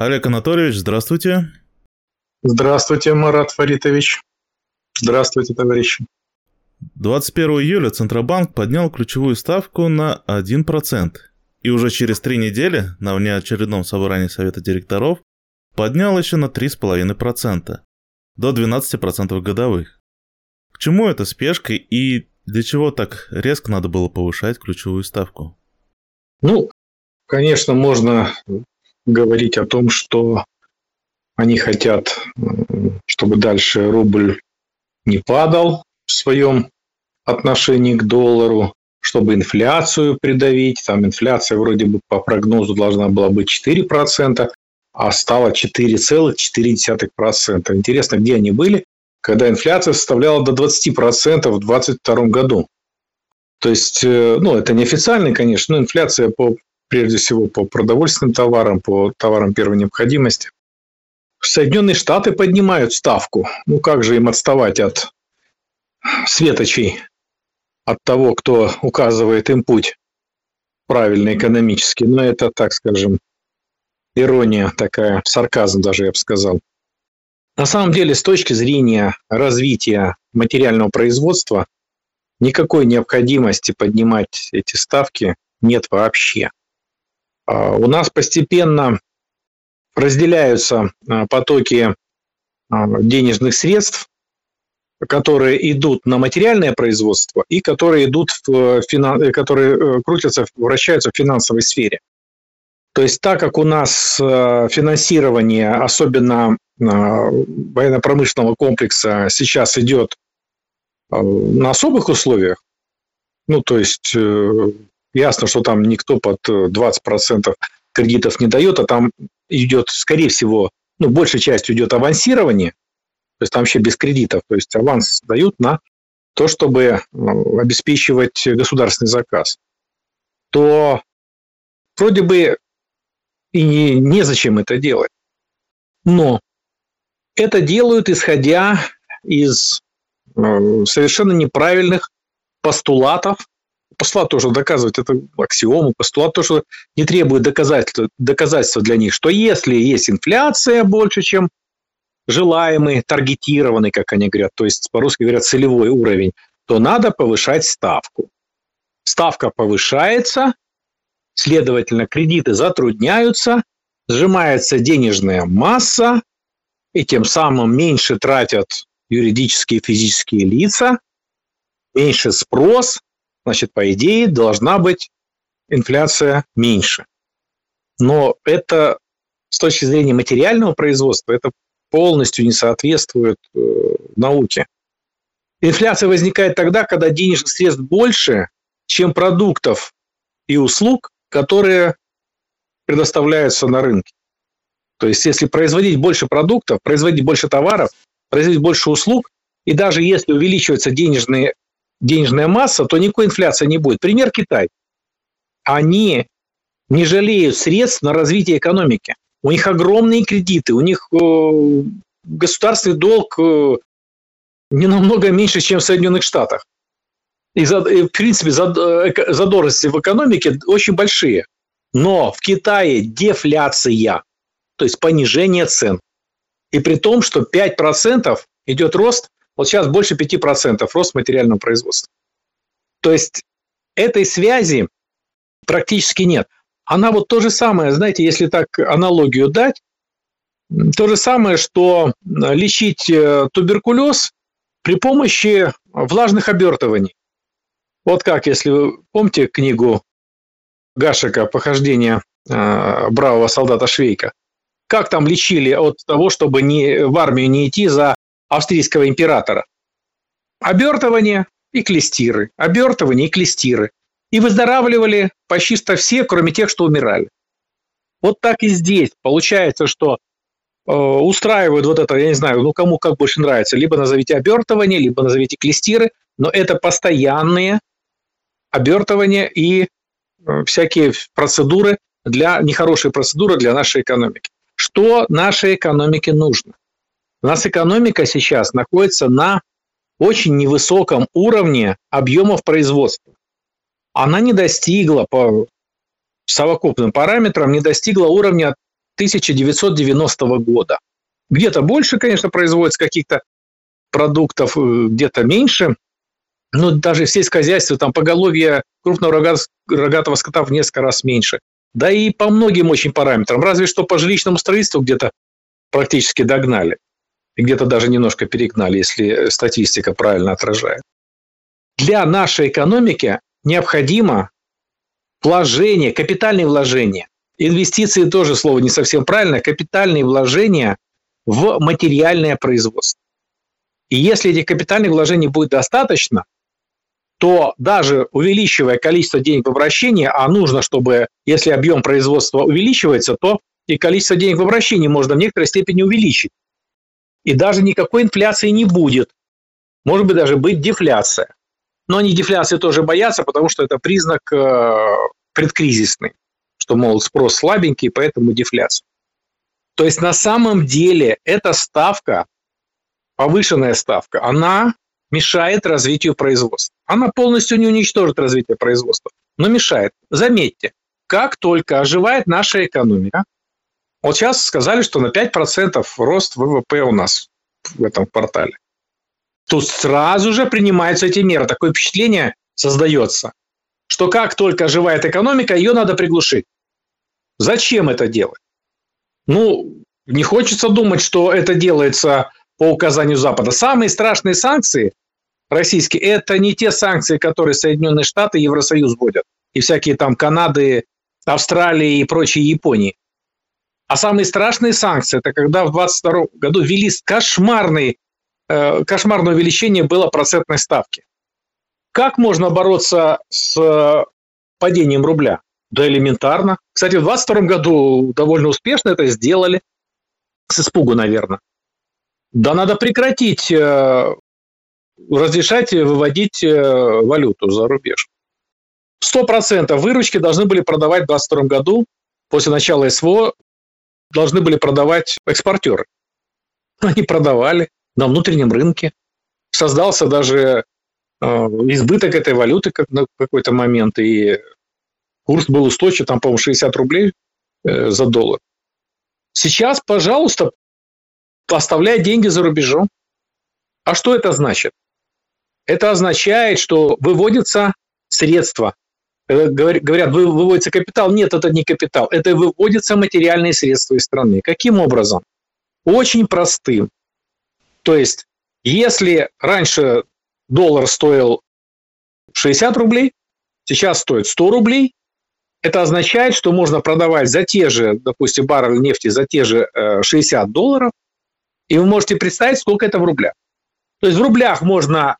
Олег Анатольевич, здравствуйте. Здравствуйте, Марат Фаритович. Здравствуйте, товарищи. 21 июля Центробанк поднял ключевую ставку на 1%. И уже через три недели на внеочередном собрании Совета директоров поднял еще на 3,5%, до 12% годовых. К чему эта спешка и для чего так резко надо было повышать ключевую ставку? Ну, конечно, можно говорить о том, что они хотят, чтобы дальше рубль не падал в своем отношении к доллару, чтобы инфляцию придавить. Там инфляция вроде бы по прогнозу должна была быть 4%, а стала 4,4%. Интересно, где они были, когда инфляция составляла до 20% в 2022 году. То есть, э, ну, это неофициальный, конечно, но инфляция по, прежде всего по продовольственным товарам, по товарам первой необходимости. Соединенные Штаты поднимают ставку. Ну, как же им отставать от светочей, от того, кто указывает им путь правильный экономический. Но это, так скажем, ирония такая, сарказм даже, я бы сказал. На самом деле, с точки зрения развития материального производства, никакой необходимости поднимать эти ставки нет вообще. А, у нас постепенно разделяются а, потоки а, денежных средств, которые идут на материальное производство и которые идут в финан... которые э, крутятся, вращаются в финансовой сфере. То есть так как у нас э, финансирование, особенно э, военно-промышленного комплекса, сейчас идет э, на особых условиях, ну то есть ясно, что там никто под 20% кредитов не дает, а там идет, скорее всего, ну, большей частью идет авансирование, то есть там вообще без кредитов, то есть аванс дают на то, чтобы обеспечивать государственный заказ, то вроде бы и не, незачем это делать. Но это делают, исходя из э, совершенно неправильных постулатов. Постулат тоже доказывать, это аксиому, постулат тоже не требует доказательства, доказательства для них, что если есть инфляция больше, чем желаемый, таргетированный, как они говорят, то есть по-русски говорят целевой уровень, то надо повышать ставку. Ставка повышается, Следовательно, кредиты затрудняются, сжимается денежная масса, и тем самым меньше тратят юридические и физические лица, меньше спрос, значит, по идее, должна быть инфляция меньше. Но это с точки зрения материального производства, это полностью не соответствует э, науке. Инфляция возникает тогда, когда денежных средств больше, чем продуктов и услуг, которые предоставляются на рынке. То есть, если производить больше продуктов, производить больше товаров, производить больше услуг, и даже если увеличивается денежные, денежная масса, то никакой инфляции не будет. Пример Китай. Они не жалеют средств на развитие экономики. У них огромные кредиты, у них э, государственный долг э, не намного меньше, чем в Соединенных Штатах. И, в принципе, задорности в экономике очень большие. Но в Китае дефляция, то есть понижение цен. И при том, что 5% идет рост, вот сейчас больше 5% рост материального производства. То есть этой связи практически нет. Она вот то же самое, знаете, если так аналогию дать, то же самое, что лечить э, туберкулез при помощи влажных обертываний. Вот как, если вы помните книгу Гашика «Похождение э, бравого солдата Швейка», как там лечили от того, чтобы не, в армию не идти за австрийского императора? Обертывание и клестиры, обертывание и клестиры. И выздоравливали почти все, кроме тех, что умирали. Вот так и здесь. Получается, что э, устраивают вот это, я не знаю, ну кому как больше нравится, либо назовите обертывание, либо назовите клестиры, но это постоянные обертывания и э, всякие процедуры для нехорошие процедуры для нашей экономики. Что нашей экономике нужно? У нас экономика сейчас находится на очень невысоком уровне объемов производства. Она не достигла по совокупным параметрам, не достигла уровня 1990 года. Где-то больше, конечно, производится каких-то продуктов, э, где-то меньше. Но даже в сельском хозяйстве там поголовье крупного рогатого скота в несколько раз меньше. Да и по многим очень параметрам. Разве что по жилищному строительству где-то практически догнали. И где-то даже немножко перегнали, если статистика правильно отражает. Для нашей экономики необходимо вложение, капитальные вложения. Инвестиции тоже слово не совсем правильное. Капитальные вложения в материальное производство. И если этих капитальных вложений будет достаточно, то даже увеличивая количество денег в обращении, а нужно, чтобы, если объем производства увеличивается, то и количество денег в обращении можно в некоторой степени увеличить. И даже никакой инфляции не будет. Может быть, даже быть дефляция. Но они дефляции тоже боятся, потому что это признак э, предкризисный, что, мол, спрос слабенький, поэтому дефляция. То есть на самом деле эта ставка, повышенная ставка, она мешает развитию производства. Она полностью не уничтожит развитие производства, но мешает. Заметьте, как только оживает наша экономика, вот сейчас сказали, что на 5% рост ВВП у нас в этом квартале. Тут сразу же принимаются эти меры. Такое впечатление создается, что как только оживает экономика, ее надо приглушить. Зачем это делать? Ну, не хочется думать, что это делается по указанию Запада. Самые страшные санкции российские – это не те санкции, которые Соединенные Штаты и Евросоюз вводят, и всякие там Канады, Австралии и прочие Японии. А самые страшные санкции – это когда в 2022 году ввели кошмарный, э, кошмарное увеличение было процентной ставки. Как можно бороться с падением рубля? Да элементарно. Кстати, в 2022 году довольно успешно это сделали. С испугу, наверное. Да надо прекратить э, разрешать выводить э, валюту за рубеж. 100% выручки должны были продавать в 2022 году, после начала СВО, должны были продавать экспортеры. Они продавали на внутреннем рынке. Создался даже э, избыток этой валюты на какой-то момент, и курс был устойчив, там, по-моему, 60 рублей э, за доллар. Сейчас, пожалуйста, оставляй деньги за рубежом. А что это значит? Это означает, что выводятся средства. Э, говорят, выводится капитал. Нет, это не капитал. Это выводятся материальные средства из страны. Каким образом? Очень простым. То есть, если раньше доллар стоил 60 рублей, сейчас стоит 100 рублей, это означает, что можно продавать за те же, допустим, баррель нефти за те же 60 э, долларов, и вы можете представить, сколько это в рублях. То есть в рублях можно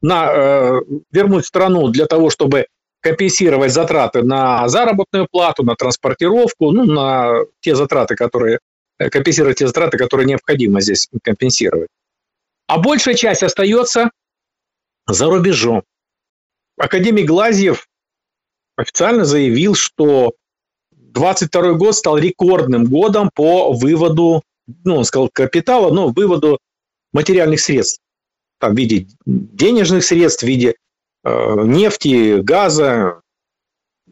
на, э, вернуть страну для того, чтобы компенсировать затраты на заработную плату, на транспортировку, ну, на те затраты, которые э, компенсировать те затраты, которые необходимо здесь компенсировать. А большая часть остается за рубежом. Академик Глазьев официально заявил, что 22 год стал рекордным годом по выводу, ну, он сказал капитала, но выводу материальных средств там, в виде денежных средств, в виде нефти, газа,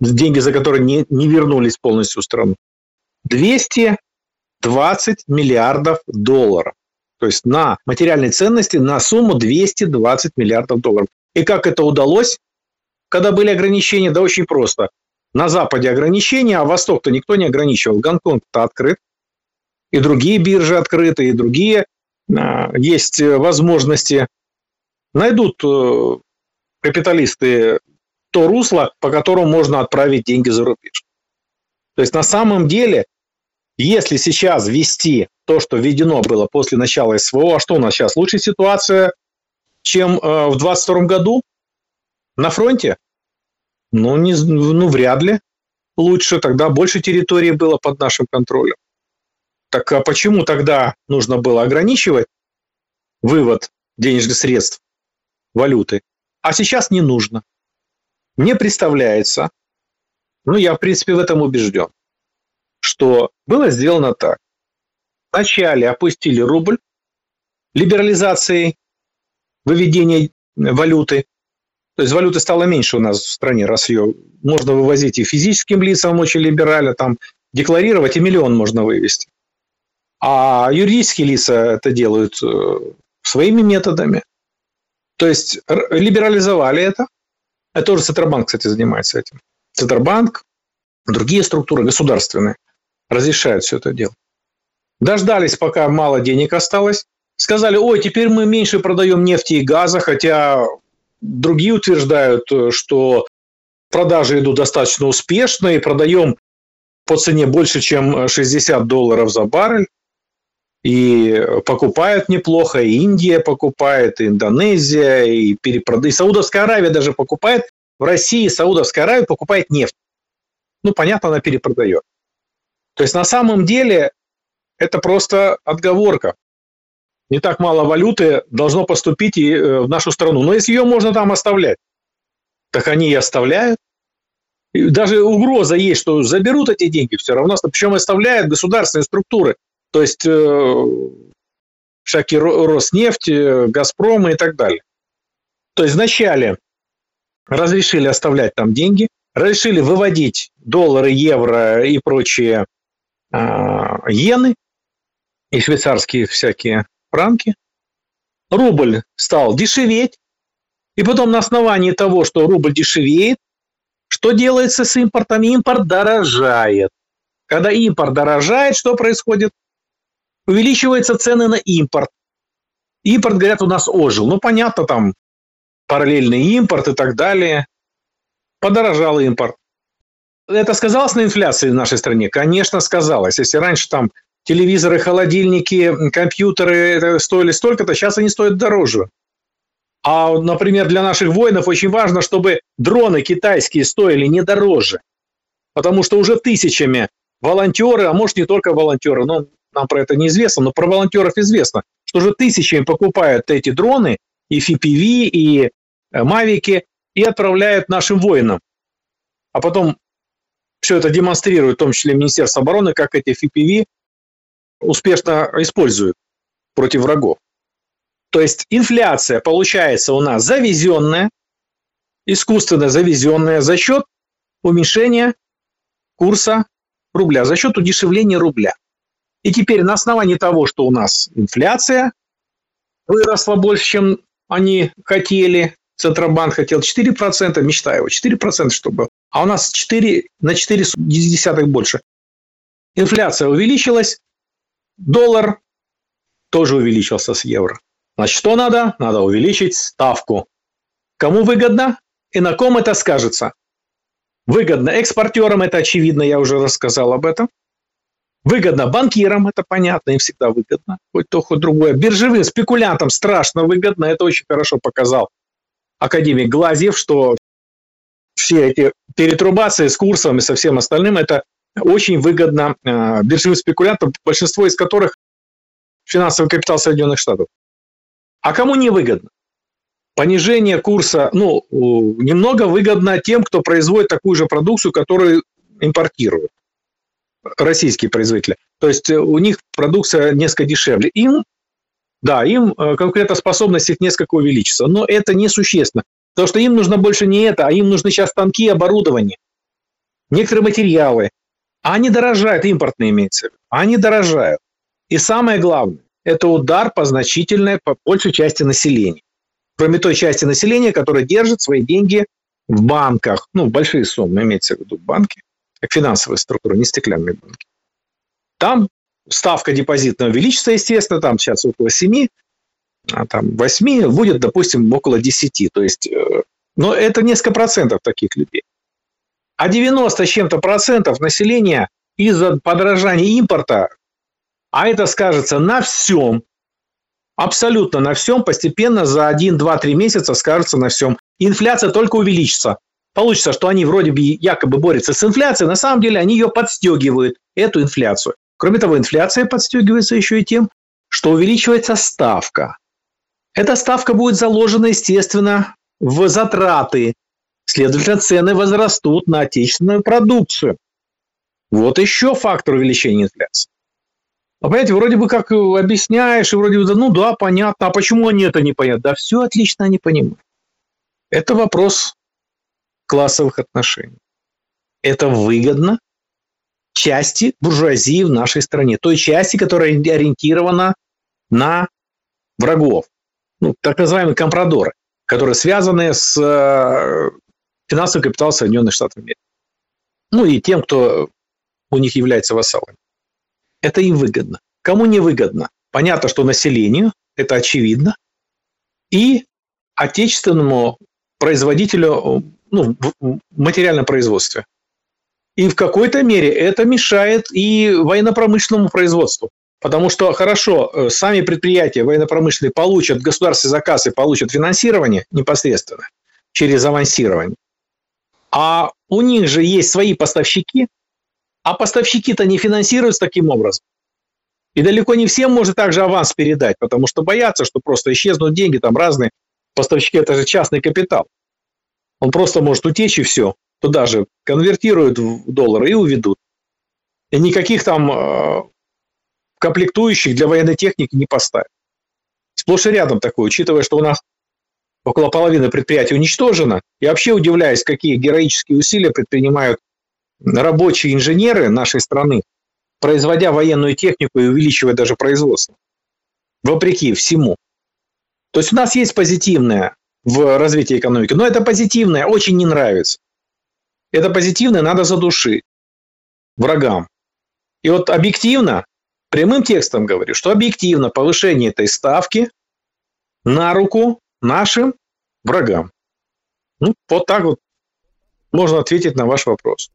деньги за которые не, не вернулись полностью в страну. 220 миллиардов долларов. То есть на материальной ценности на сумму 220 миллиардов долларов. И как это удалось, когда были ограничения? Да очень просто. На Западе ограничения, а Восток-то никто не ограничивал. Гонконг-то открыт, и другие биржи открыты, и другие а, есть возможности найдут э, капиталисты то русло, по которому можно отправить деньги за рубеж. То есть на самом деле, если сейчас ввести то, что введено было после начала СВО, а что у нас сейчас? Лучшая ситуация, чем э, в 2022 году на фронте? Ну, не, ну, вряд ли лучше. Тогда больше территории было под нашим контролем. Так а почему тогда нужно было ограничивать вывод денежных средств валюты. А сейчас не нужно. Мне представляется, ну я в принципе в этом убежден, что было сделано так. Вначале опустили рубль либерализацией выведения валюты. То есть валюты стало меньше у нас в стране, раз ее можно вывозить и физическим лицам очень либерально, там декларировать, и миллион можно вывести. А юридические лица это делают э, своими методами. То есть либерализовали это. Это тоже Центробанк, кстати, занимается этим. Центробанк, другие структуры государственные разрешают все это дело. Дождались, пока мало денег осталось. Сказали, ой, теперь мы меньше продаем нефти и газа, хотя другие утверждают, что продажи идут достаточно успешно и продаем по цене больше, чем 60 долларов за баррель. И покупают неплохо, и Индия покупает, и Индонезия, и перепродает. И Саудовская Аравия даже покупает. В России Саудовская Аравия покупает нефть. Ну, понятно, она перепродает. То есть на самом деле это просто отговорка. Не так мало валюты должно поступить и э, в нашу страну. Но если ее можно там оставлять, так они и оставляют. И даже угроза есть, что заберут эти деньги все равно. Причем оставляют государственные структуры. То есть э, всякие Роснефть, э, Газпром и так далее. То есть вначале разрешили оставлять там деньги, разрешили выводить доллары, евро и прочие э, иены, и швейцарские всякие франки. Рубль стал дешеветь, и потом на основании того, что рубль дешевеет, что делается с импортом? Импорт дорожает. Когда импорт дорожает, что происходит? Увеличиваются цены на импорт. Импорт, говорят, у нас ожил. Ну, понятно, там параллельный импорт и так далее. Подорожал импорт. Это сказалось на инфляции в нашей стране? Конечно, сказалось. Если раньше там телевизоры, холодильники, компьютеры стоили столько-то, сейчас они стоят дороже. А, например, для наших воинов очень важно, чтобы дроны китайские стоили не дороже. Потому что уже тысячами волонтеры, а может не только волонтеры, но нам про это неизвестно, но про волонтеров известно, что уже тысячами покупают эти дроны, и FPV, и э, Мавики, и отправляют нашим воинам. А потом все это демонстрирует, в том числе Министерство обороны, как эти FPV успешно используют против врагов. То есть инфляция получается у нас завезенная, искусственно завезенная за счет уменьшения курса рубля, за счет удешевления рубля. И теперь на основании того, что у нас инфляция выросла больше, чем они хотели, Центробанк хотел 4%, мечта его 4%, чтобы а у нас 4 на 4 десятых больше. Инфляция увеличилась, доллар тоже увеличился с евро. Значит, что надо? Надо увеличить ставку. Кому выгодно и на ком это скажется? Выгодно экспортерам, это очевидно, я уже рассказал об этом. Выгодно банкирам, это понятно, им всегда выгодно, хоть то, хоть другое. Биржевым спекулянтам страшно выгодно, это очень хорошо показал академик Глазьев, что все эти перетрубации с курсом и со всем остальным, это очень выгодно э, биржевым спекулянтам, большинство из которых финансовый капитал Соединенных Штатов. А кому не выгодно? Понижение курса, ну, немного выгодно тем, кто производит такую же продукцию, которую импортируют российские производители. То есть у них продукция несколько дешевле. Им, да, им э, конкурентоспособность их несколько увеличится, но это несущественно. Потому что им нужно больше не это, а им нужны сейчас танки и оборудование, некоторые материалы. А они дорожают, импортные имеется в виду. Они дорожают. И самое главное, это удар по значительной, по большей части населения. Кроме той части населения, которая держит свои деньги в банках. Ну, большие суммы, имеется в виду банки, как структуры, не стеклянные банки. Там ставка депозитная увеличится, естественно, там сейчас около 7, а там 8, будет, допустим, около 10. То есть, э, но это несколько процентов таких людей. А 90 с чем-то процентов населения из-за подорожания импорта а это скажется на всем, абсолютно на всем, постепенно за 1, 2, 3 месяца скажется на всем. Инфляция только увеличится. Получится, что они вроде бы якобы борются с инфляцией, на самом деле они ее подстегивают, эту инфляцию. Кроме того, инфляция подстегивается еще и тем, что увеличивается ставка. Эта ставка будет заложена, естественно, в затраты. Следовательно, цены возрастут на отечественную продукцию. Вот еще фактор увеличения инфляции. А понимаете, вроде бы как объясняешь, и вроде бы, ну да, понятно, а почему они это не понятно? Да все отлично они понимают. Это вопрос классовых отношений. Это выгодно части буржуазии в нашей стране, той части, которая ориентирована на врагов, ну, так называемые компрадоры, которые связаны с э, финансовым капиталом Соединенных Штатов Америки. Ну и тем, кто у них является вассалами. Это им выгодно. Кому не выгодно? Понятно, что населению, это очевидно, и отечественному производителю ну, в материальном производстве. И в какой-то мере это мешает и военно-промышленному производству. Потому что, хорошо, э, сами предприятия военно-промышленные получат государственный заказ и получат финансирование непосредственно через авансирование. А у них же есть свои поставщики, а поставщики-то не финансируются таким образом. И далеко не всем может также аванс передать, потому что боятся, что просто исчезнут деньги, там разные поставщики, это же частный капитал. Он просто может утечь и все. Туда же конвертируют в доллары и уведут. И никаких там э, комплектующих для военной техники не поставят. Сплошь и рядом такое, учитывая, что у нас около половины предприятий уничтожено. Я вообще удивляюсь, какие героические усилия предпринимают рабочие инженеры нашей страны, производя военную технику и увеличивая даже производство. Вопреки всему. То есть у нас есть позитивное в развитии экономики, но это позитивное очень не нравится. Это позитивное надо задушить врагам. И вот объективно, прямым текстом говорю, что объективно повышение этой ставки на руку нашим врагам. Ну, вот так вот можно ответить на ваш вопрос.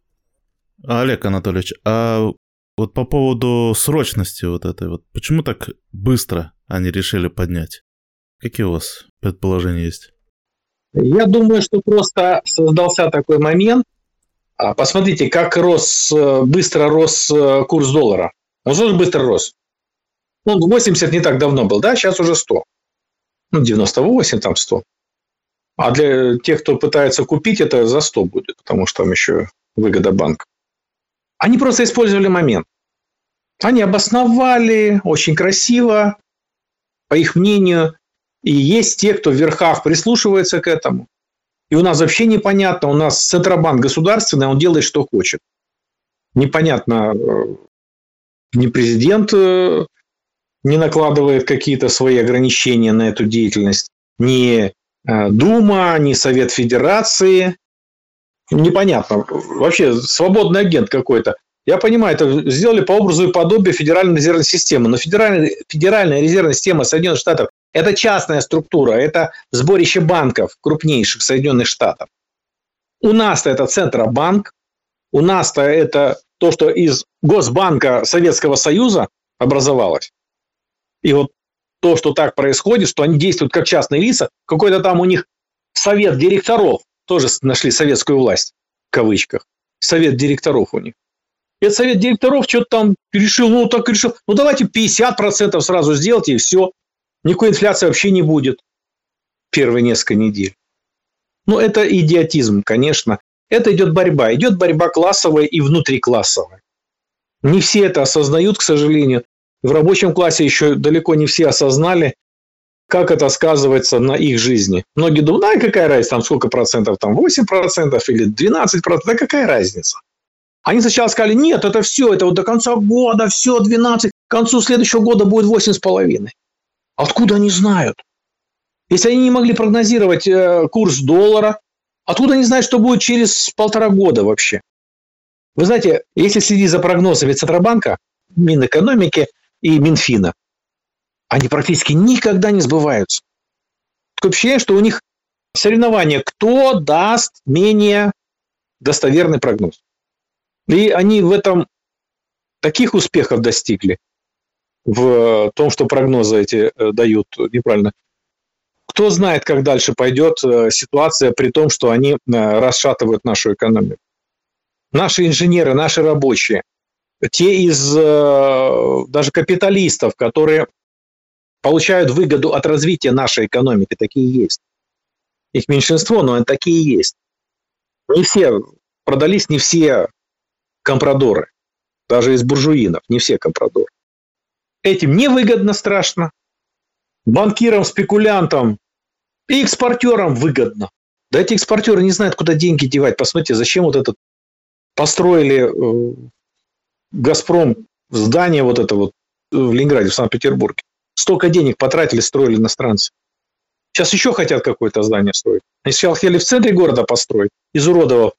Олег Анатольевич, а вот по поводу срочности вот этой вот, почему так быстро они решили поднять? Какие у вас предположения есть? Я думаю, что просто создался такой момент. А, посмотрите, как рос, быстро рос э, курс доллара. Он же быстро рос. Ну, 80 не так давно был, да? Сейчас уже 100. Ну, 98, там 100. А для тех, кто пытается купить, это за 100 будет, потому что там еще выгода банка. Они просто использовали момент. Они обосновали очень красиво, по их мнению, и есть те, кто в верхах прислушивается к этому. И у нас вообще непонятно, у нас Центробанк государственный, он делает, что хочет. Непонятно, э, ни президент э, не накладывает какие-то свои ограничения на эту деятельность, ни э, Дума, ни Совет Федерации. Непонятно. Вообще свободный агент какой-то. Я понимаю, это сделали по образу и подобию Федеральной резервной системы. Но Федеральная, Федеральная резервная система Соединенных Штатов – это частная структура, это сборище банков крупнейших Соединенных Штатов. У нас-то это Центробанк, у нас-то это то, что из Госбанка Советского Союза образовалось. И вот то, что так происходит, что они действуют как частные лица, какой-то там у них совет директоров, тоже нашли советскую власть, в кавычках, совет директоров у них. Этот совет директоров что-то там решил, ну так решил, ну давайте 50% сразу сделайте и все. Никакой инфляции вообще не будет первые несколько недель. Ну, это идиотизм, конечно. Это идет борьба. Идет борьба классовая и внутриклассовая. Не все это осознают, к сожалению. В рабочем классе еще далеко не все осознали, как это сказывается на их жизни. Многие думают, да, какая разница, там сколько процентов, там 8 процентов или 12 процентов, да какая разница. Они сначала сказали, нет, это все, это вот до конца года, все, 12, к концу следующего года будет 8,5. Откуда они знают? Если они не могли прогнозировать э, курс доллара, откуда они знают, что будет через полтора года вообще? Вы знаете, если следить за прогнозами Центробанка, Минэкономики и Минфина, они практически никогда не сбываются. Такое ощущение, что у них соревнование, кто даст менее достоверный прогноз. И они в этом таких успехов достигли, в том, что прогнозы эти э, дают неправильно. Кто знает, как дальше пойдет э, ситуация при том, что они э, расшатывают нашу экономику. Наши инженеры, наши рабочие, те из даже капиталистов, которые получают выгоду от развития нашей экономики, такие есть. Их меньшинство, но такие есть. Не все продались, не все компрадоры, даже из буржуинов, не все компрадоры. Этим невыгодно страшно, банкирам, спекулянтам и экспортерам выгодно. Да эти экспортеры не знают, куда деньги девать. Посмотрите, зачем вот этот построили э, Газпром, здание вот это вот в Ленинграде, в Санкт-Петербурге. Столько денег потратили, строили иностранцы. Сейчас еще хотят какое-то здание строить. Они сначала хотели в центре города построить, изуродовав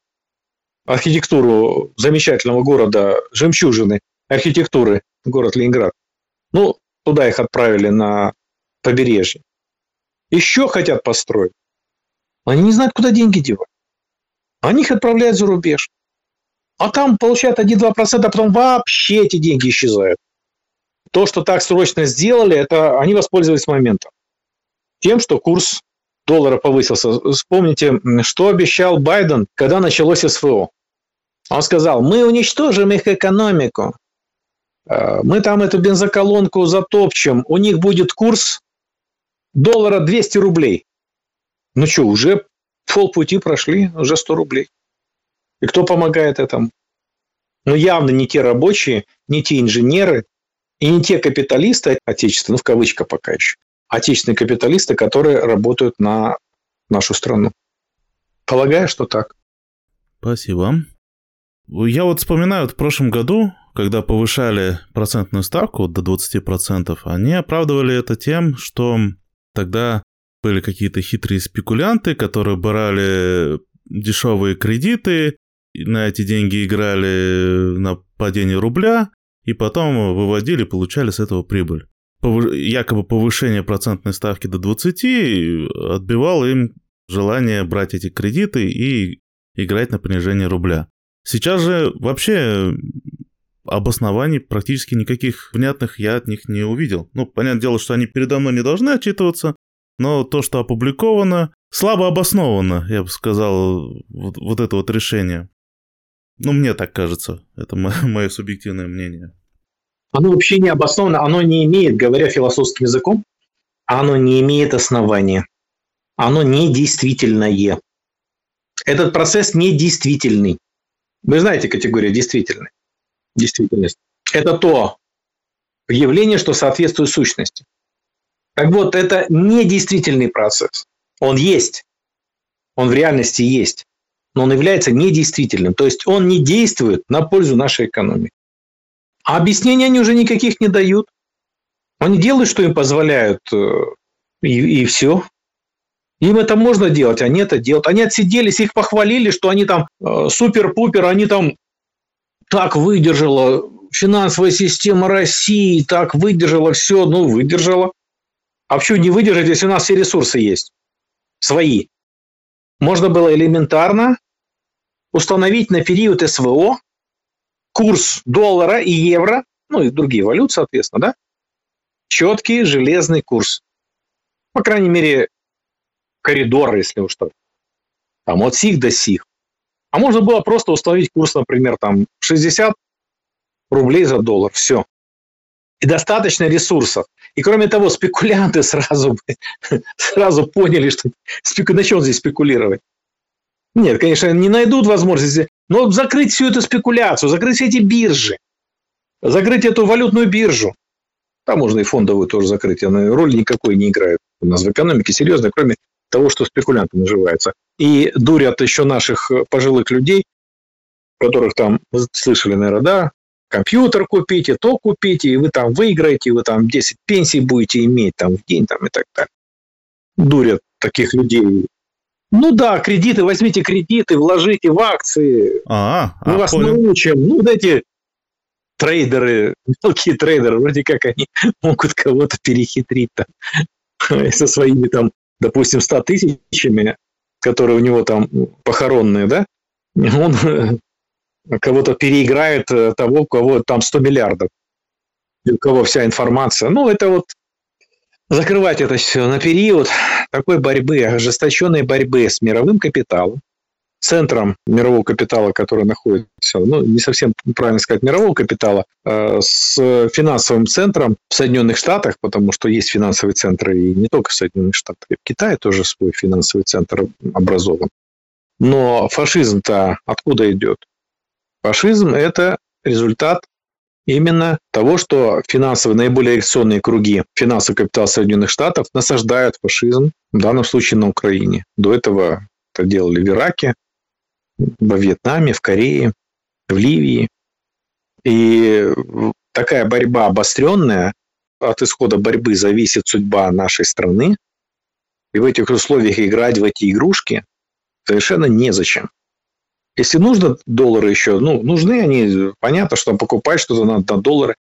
архитектуру замечательного города, жемчужины архитектуры, город Ленинград. Ну, туда их отправили на побережье. Еще хотят построить. Они не знают, куда деньги девать. Они их отправляют за рубеж. А там получают 1-2%, а потом вообще эти деньги исчезают. То, что так срочно сделали, это они воспользовались моментом. Тем, что курс доллара повысился. Вспомните, что обещал Байден, когда началось СВО. Он сказал, мы уничтожим их экономику. Э, мы там эту бензоколонку затопчем. У них будет курс доллара 200 рублей. Ну что, уже полпути прошли, уже 100 рублей. И кто помогает этому? Ну, явно не те рабочие, не те инженеры и не те капиталисты, отечественные, ну, в кавычках пока еще, отечественные капиталисты, которые работают на нашу страну. Полагаю, что так. Спасибо. Я вот вспоминаю, вот в прошлом году, когда повышали процентную ставку до 20%, они оправдывали это тем, что тогда были какие-то хитрые спекулянты, которые брали дешевые кредиты, на эти деньги играли на падение рубля, и потом выводили, получали с этого прибыль. Якобы повышение процентной ставки до 20 отбивало им желание брать эти кредиты и играть на понижение рубля. Сейчас же вообще обоснований практически никаких внятных я от них не увидел. Ну, понятное дело, что они передо мной не должны отчитываться, но то, что опубликовано, слабо обосновано, я бы сказал, вот, вот это вот решение. Ну, мне так кажется. Это мое, мое субъективное мнение. Оно вообще не обосновано, оно не имеет, говоря философским языком, оно не имеет основания. Оно не действительное. Этот процесс не действительный. Вы знаете категорию действительный. Действительность. Это то явление, что соответствует сущности. Так вот, это не действительный процесс. Он есть. Он в реальности есть. Но он является недействительным. То есть он не действует на пользу нашей экономики. А объяснений они уже никаких не дают. Они делают, что им позволяют, э, и, и все. Им это можно делать, они это делают. Они отсиделись, их похвалили, что они там э, супер-пупер, они там так выдержала финансовая система России, так выдержала все, ну, выдержала. А почему не выдержать, если у нас все ресурсы есть? Свои. Можно было элементарно установить на период СВО курс доллара и евро, ну и другие валют, соответственно, да? Четкий железный курс. По крайней мере, коридор, если уж что. Там от сих до сих. А можно было просто установить курс, например, там 60 рублей за доллар. Все. И достаточно ресурсов. И кроме того, спекулянты сразу, сразу поняли, что спеку... на чем здесь спекулировать. Нет, конечно, не найдут возможности, но закрыть всю эту спекуляцию, закрыть все эти биржи, закрыть эту валютную биржу. Там можно и фондовую тоже закрыть, она роли никакой не играет у нас в экономике, серьезно, кроме того, что спекулянты наживаются. И дурят еще наших э, пожилых людей, которых там слышали, наверное, да, компьютер купите, то купите, и вы там выиграете, и вы там 10 пенсий будете иметь там в день там, и так далее. Дурят таких людей. Ну да, кредиты, возьмите кредиты, вложите в акции. А, Мы а, вас понял. научим. Ну, вот эти трейдеры, мелкие трейдеры, вроде как они могут кого-то перехитрить там со своими там допустим, 100 тысячами, которые у него там похоронные, да, он э, кого-то переиграет э, того, у кого там 100 миллиардов, у кого вся информация. Ну, это вот закрывать это все на период такой борьбы, ожесточенной борьбы с мировым капиталом, центром мирового капитала, который находится, ну, не совсем правильно сказать мирового капитала, а с финансовым центром в Соединенных Штатах, потому что есть финансовые центры и не только в Соединенных Штатах, и в Китае тоже свой финансовый центр образован. Но фашизм-то откуда идет? Фашизм – это результат именно того, что финансовые, наиболее реакционные круги финансового капитала Соединенных Штатов насаждают фашизм, в данном случае на Украине. До этого это делали в Ираке, во Вьетнаме, в Корее, в Ливии. И такая борьба обостренная, от исхода борьбы зависит судьба нашей страны. И в этих условиях играть в эти игрушки совершенно незачем. Если нужно доллары еще, ну, нужны они, понятно, что покупать что-то надо на доллары.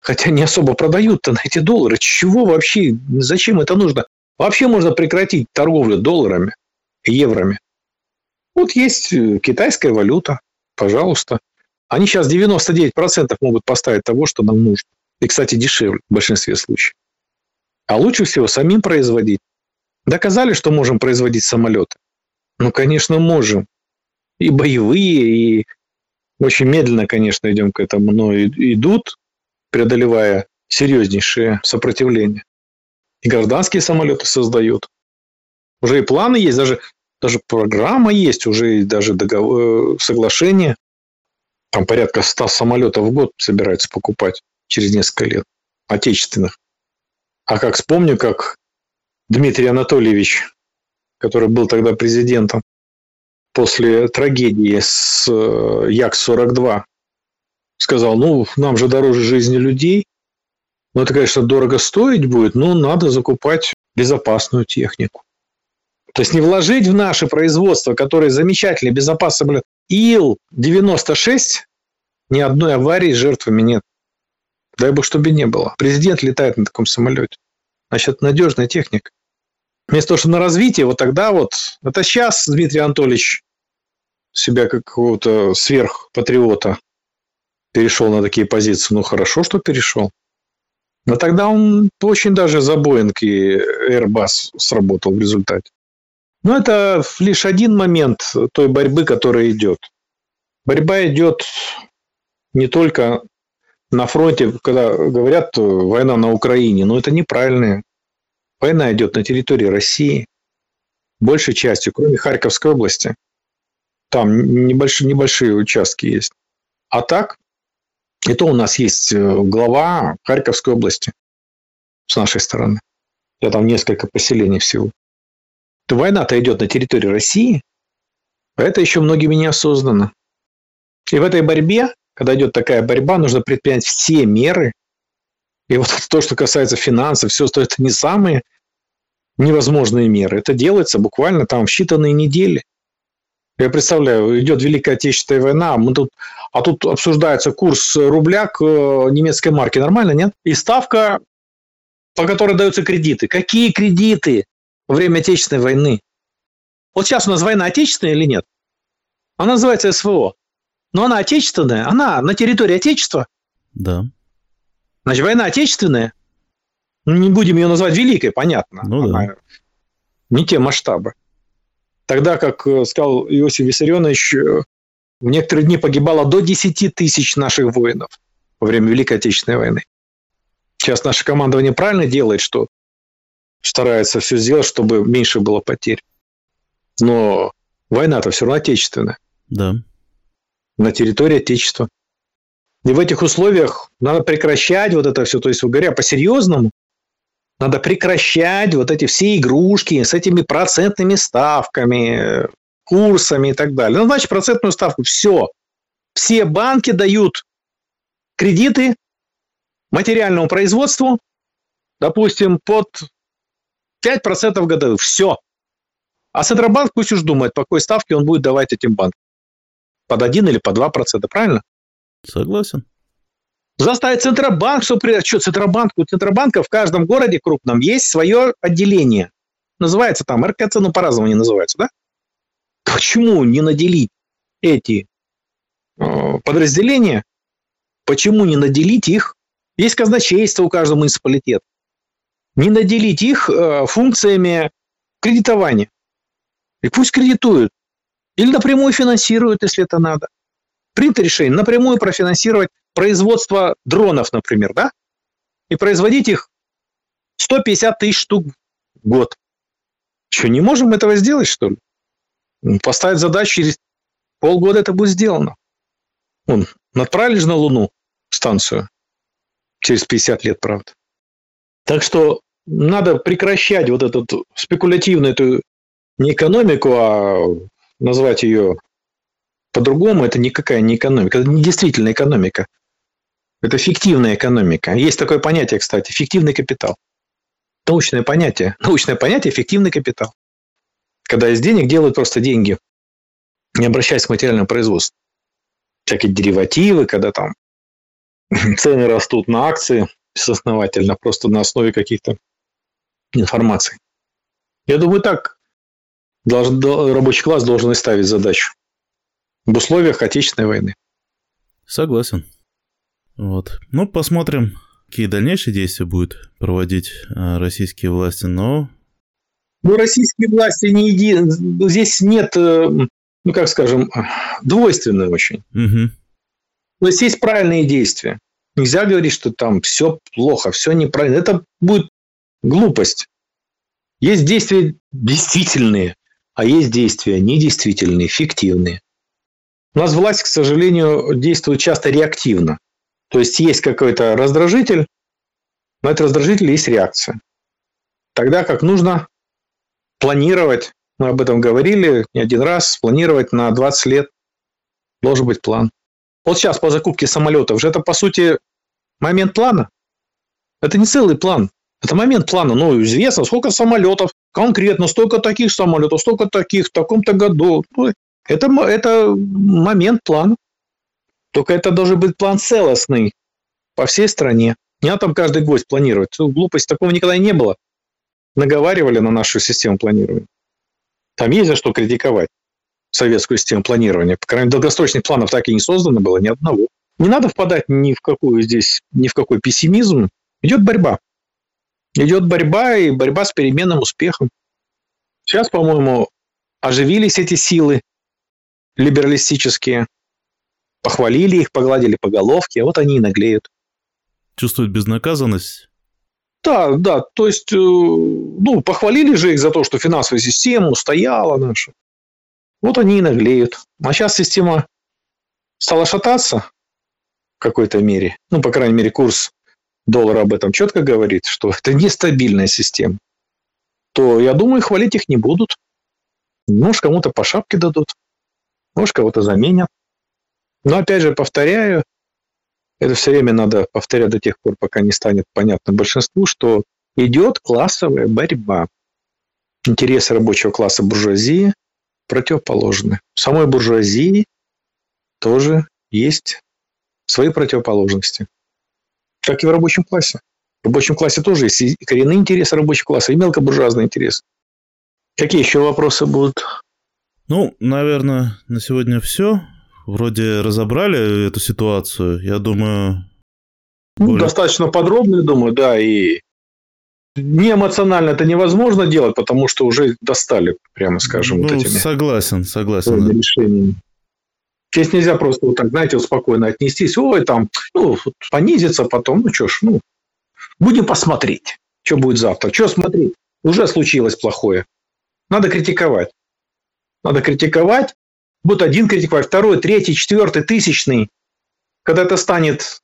Хотя не особо продают-то на эти доллары. Чего вообще, зачем это нужно? Вообще можно прекратить торговлю долларами и евроми. Вот есть э, китайская валюта, пожалуйста. Они сейчас 99% могут поставить того, что нам нужно. И, кстати, дешевле в большинстве случаев. А лучше всего самим производить. Доказали, что можем производить самолеты? Ну, конечно, можем. И боевые, и очень медленно, конечно, идем к этому, но идут, преодолевая серьезнейшее сопротивление. И гражданские самолеты создают. Уже и планы есть, даже, даже программа есть, уже даже договор, э, соглашение. Там порядка 100 самолетов в год собираются покупать через несколько лет, отечественных. А как вспомню, как Дмитрий Анатольевич, который был тогда президентом, после трагедии с э, Як-42, сказал, ну, нам же дороже жизни людей, но это, конечно, дорого стоить будет, но надо закупать безопасную технику. То есть не вложить в наше производство, которое замечательно, безопасно. Ил-96, ни одной аварии с жертвами нет. Дай бог, чтобы не было. Президент летает на таком самолете. Значит, надежная техника. Вместо того, чтобы на развитие, вот тогда вот, это сейчас Дмитрий Анатольевич себя как какого-то сверхпатриота перешел на такие позиции. Ну, хорошо, что перешел. Но тогда он очень даже за Boeing и Airbus сработал в результате. Но это лишь один момент той борьбы, которая идет. Борьба идет не только на фронте, когда говорят война на Украине, но это неправильно. Война идет на территории России, большей частью, кроме Харьковской области. Там небольшие, небольшие участки есть. А так, это у нас есть э, глава Харьковской области с нашей стороны. Я там несколько поселений всего. То война-то идет на территории России, а это еще многими не осознанно. И в этой борьбе, когда идет такая борьба, нужно предпринять все меры. И вот то, что касается финансов, все, что это не самые невозможные меры. Это делается буквально там в считанные недели. Я представляю, идет Великая Отечественная война, мы тут, а тут обсуждается курс рубля к э, немецкой марке. Нормально, нет? И ставка, по которой даются кредиты. Какие кредиты во время Отечественной войны? Вот сейчас у нас война отечественная или нет? Она называется СВО. Но она отечественная, она на территории Отечества. Да. Значит, война отечественная. Не будем ее назвать великой, понятно. Ну, она да. Не те масштабы. Тогда, как э, сказал Иосиф Виссарионович, э, в некоторые дни погибало до 10 тысяч наших воинов во время Великой Отечественной войны. Сейчас наше командование правильно делает, что старается все сделать, чтобы меньше было потерь. Но война-то все равно отечественная. Да. На территории Отечества. И в этих условиях надо прекращать вот это все. То есть, говоря по-серьезному, надо прекращать вот эти все игрушки с этими процентными ставками, курсами и так далее. Ну, значит, процентную ставку. Все. Все банки дают кредиты материальному производству, допустим, под 5% годовых. Все. А Центробанк пусть уж думает, по какой ставке он будет давать этим банкам. Под 1 или по 2%, правильно? Согласен. Заставить Центробанк, что, что Центробанк, у Центробанка в каждом городе крупном есть свое отделение. Называется там РКЦ, ну по-разному они называются, да? Почему не наделить эти э, подразделения, почему не наделить их, есть казначейство у каждого муниципалитета, не наделить их э, функциями кредитования. И пусть кредитуют. Или напрямую финансируют, если это надо. Принято решение напрямую профинансировать производство дронов, например, да, и производить их 150 тысяч штук в год. Что, не можем этого сделать, что ли? Ну, поставить задачу, через полгода это будет сделано. Вон, отправили же на Луну станцию. Через 50 лет, правда. Так что надо прекращать вот эту спекулятивную эту не экономику, а назвать ее по-другому. Это никакая не экономика. Это не действительно экономика. Это фиктивная экономика. Есть такое понятие, кстати, фиктивный капитал. Научное понятие. Научное понятие – фиктивный капитал. Когда из денег делают просто деньги, не обращаясь к материальному производству. Всякие деривативы, когда там цены растут на акции безосновательно, просто на основе каких-то информаций. Я думаю, так должен, рабочий класс должен и ставить задачу в условиях Отечественной войны. Согласен. Вот. Ну, посмотрим, какие дальнейшие действия будут проводить а, российские власти, но... Ну, российские власти не еди... Здесь нет, э, ну, как скажем, двойственные очень. Угу. То есть есть правильные действия. Нельзя говорить, что там все плохо, все неправильно. Это будет глупость. Есть действия действительные, а есть действия недействительные, фиктивные. У нас власть, к сожалению, действует часто реактивно. То есть есть какой-то раздражитель, но этот раздражитель есть реакция. Тогда как нужно планировать, мы об этом говорили не один раз, планировать на 20 лет должен быть план. Вот сейчас по закупке самолетов же это, по сути, момент плана. Это не целый план. Это момент плана. Ну, известно, сколько самолетов, конкретно столько таких самолетов, столько таких, в таком-то году. Ну, это, это момент плана. Только это должен быть план целостный по всей стране. Не надо там каждый гвоздь планировать. Глупость такого никогда не было. Наговаривали на нашу систему планирования. Там есть за что критиковать советскую систему планирования. По крайней мере, долгосрочных планов так и не создано было ни одного. Не надо впадать ни в какую здесь, ни в какой пессимизм. Идет борьба. Идет борьба и борьба с переменным успехом. Сейчас, по-моему, оживились эти силы либералистические, похвалили их, погладили по головке, а вот они и наглеют. Чувствуют безнаказанность? Да, да, то есть, э, ну, похвалили же их за то, что финансовая система устояла наша. Вот они и наглеют. А сейчас система стала шататься в какой-то мере. Ну, по крайней мере, курс доллара об этом четко говорит, что это нестабильная система. То, я думаю, хвалить их не будут. Может, кому-то по шапке дадут. Может, кого-то заменят. Но, опять же, повторяю, это все время надо повторять до тех пор, пока не станет понятно большинству, что идет классовая борьба. Интересы рабочего класса буржуазии противоположны. В самой буржуазии тоже есть свои противоположности. Как и в рабочем классе. В рабочем классе тоже есть и коренные интересы рабочего класса, и мелкобуржуазные интересы. Какие еще вопросы будут? Ну, наверное, на сегодня все. Вроде разобрали эту ситуацию. Я думаю... Ну, более... Достаточно подробно, думаю, да, и не эмоционально это невозможно делать, потому что уже достали, прямо скажем, ну, вот этими согласен, согласен. решениями. Здесь нельзя просто вот так, знаете, спокойно отнестись. Ой, там, ну, понизится потом, ну что ж, ну, будем посмотреть, что будет завтра. Что смотреть? Уже случилось плохое. Надо критиковать. Надо критиковать. Будет один критиковать, второй, третий, четвертый, тысячный. Когда это станет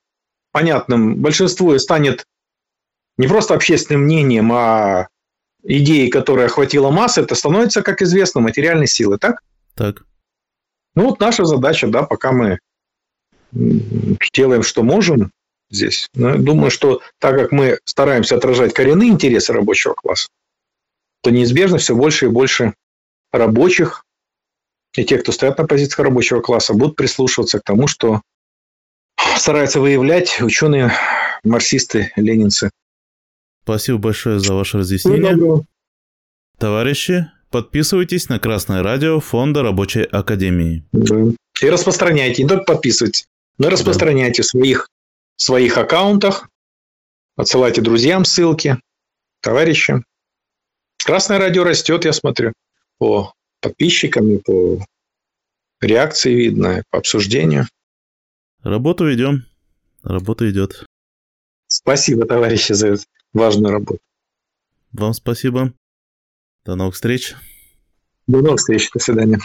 понятным, большинству станет не просто общественным мнением, а идеей, которая охватила массы, это становится, как известно, материальной силой, так? Так. Ну вот наша задача, да, пока мы делаем, что можем здесь. Но думаю, что так как мы стараемся отражать коренные интересы рабочего класса, то неизбежно все больше и больше рабочих и тех, кто стоят на позициях рабочего класса, будут прислушиваться к тому, что стараются выявлять ученые, марксисты, ленинцы. Спасибо большое за ваше разъяснение. Ну, Товарищи, подписывайтесь на Красное радио Фонда Рабочей Академии. Да. И распространяйте, не только подписывайтесь, но и распространяйте в своих, своих аккаунтах, отсылайте друзьям ссылки, товарищам. Красное радио растет, я смотрю, по подписчикам и по реакции видно, по обсуждению. Работу ведем. Работа идет. Спасибо, товарищи, за важную работу. Вам спасибо. До новых встреч. До новых встреч. До свидания.